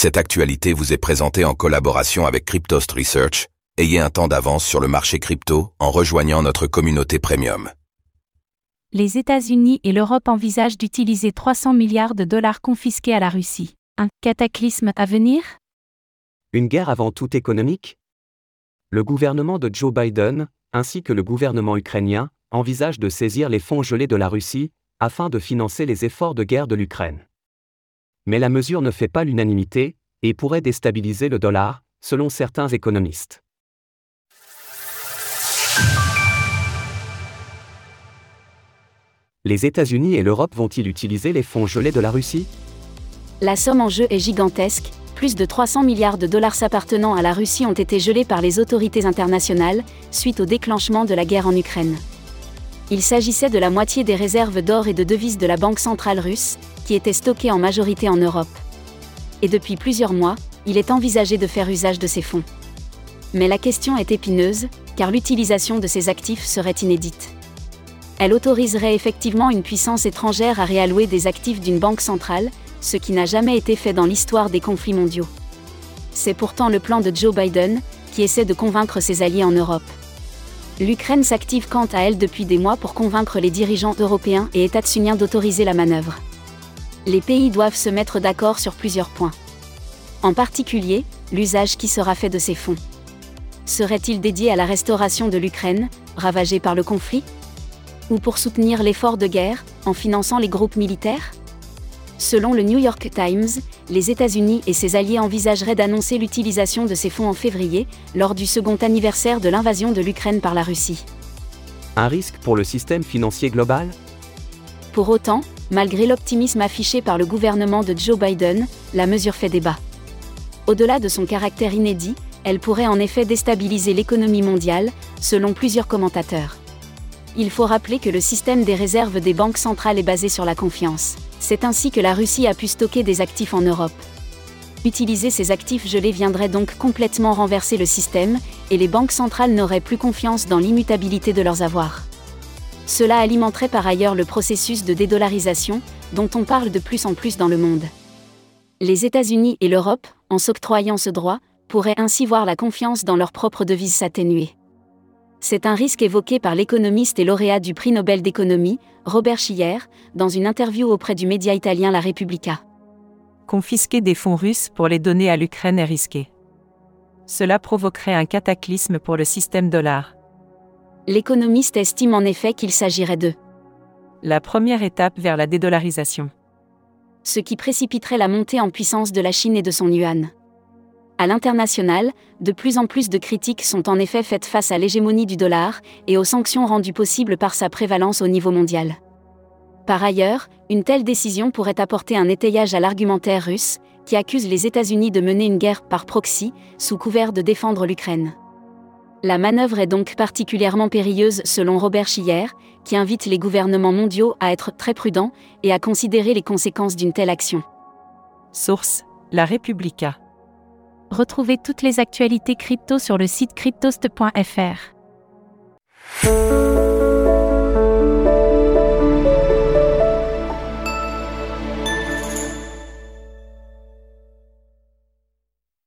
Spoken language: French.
Cette actualité vous est présentée en collaboration avec Cryptost Research. Ayez un temps d'avance sur le marché crypto en rejoignant notre communauté premium. Les États-Unis et l'Europe envisagent d'utiliser 300 milliards de dollars confisqués à la Russie. Un cataclysme à venir? Une guerre avant tout économique? Le gouvernement de Joe Biden, ainsi que le gouvernement ukrainien, envisagent de saisir les fonds gelés de la Russie, afin de financer les efforts de guerre de l'Ukraine mais la mesure ne fait pas l'unanimité, et pourrait déstabiliser le dollar, selon certains économistes. Les États-Unis et l'Europe vont-ils utiliser les fonds gelés de la Russie? La somme en jeu est gigantesque, plus de 300 milliards de dollars s'appartenant à la Russie ont été gelés par les autorités internationales, suite au déclenchement de la guerre en Ukraine. Il s'agissait de la moitié des réserves d'or et de devises de la Banque centrale russe, qui étaient stockés en majorité en Europe. Et depuis plusieurs mois, il est envisagé de faire usage de ces fonds. Mais la question est épineuse, car l'utilisation de ces actifs serait inédite. Elle autoriserait effectivement une puissance étrangère à réallouer des actifs d'une banque centrale, ce qui n'a jamais été fait dans l'histoire des conflits mondiaux. C'est pourtant le plan de Joe Biden, qui essaie de convaincre ses alliés en Europe. L'Ukraine s'active quant à elle depuis des mois pour convaincre les dirigeants européens et états-uniens d'autoriser la manœuvre les pays doivent se mettre d'accord sur plusieurs points. En particulier, l'usage qui sera fait de ces fonds. Serait-il dédié à la restauration de l'Ukraine, ravagée par le conflit? Ou pour soutenir l'effort de guerre, en finançant les groupes militaires? Selon le New York Times, les États-Unis et ses alliés envisageraient d'annoncer l'utilisation de ces fonds en février, lors du second anniversaire de l'invasion de l'Ukraine par la Russie. Un risque pour le système financier global? Pour autant, Malgré l'optimisme affiché par le gouvernement de Joe Biden, la mesure fait débat. Au-delà de son caractère inédit, elle pourrait en effet déstabiliser l'économie mondiale, selon plusieurs commentateurs. Il faut rappeler que le système des réserves des banques centrales est basé sur la confiance. C'est ainsi que la Russie a pu stocker des actifs en Europe. Utiliser ces actifs gelés viendrait donc complètement renverser le système, et les banques centrales n'auraient plus confiance dans l'immutabilité de leurs avoirs. Cela alimenterait par ailleurs le processus de dédollarisation, dont on parle de plus en plus dans le monde. Les États-Unis et l'Europe, en s'octroyant ce droit, pourraient ainsi voir la confiance dans leur propre devise s'atténuer. C'est un risque évoqué par l'économiste et lauréat du prix Nobel d'économie, Robert Schiller, dans une interview auprès du média italien La Repubblica. Confisquer des fonds russes pour les donner à l'Ukraine est risqué. Cela provoquerait un cataclysme pour le système dollar l'économiste estime en effet qu'il s'agirait de la première étape vers la dédollarisation. Ce qui précipiterait la montée en puissance de la Chine et de son yuan. À l'international, de plus en plus de critiques sont en effet faites face à l'hégémonie du dollar et aux sanctions rendues possibles par sa prévalence au niveau mondial. Par ailleurs, une telle décision pourrait apporter un étayage à l'argumentaire russe, qui accuse les États-Unis de mener une guerre par proxy, sous couvert de défendre l'Ukraine. La manœuvre est donc particulièrement périlleuse selon Robert Schiller, qui invite les gouvernements mondiaux à être très prudents et à considérer les conséquences d'une telle action. Source La Repubblica. Retrouvez toutes les actualités crypto sur le site cryptost.fr.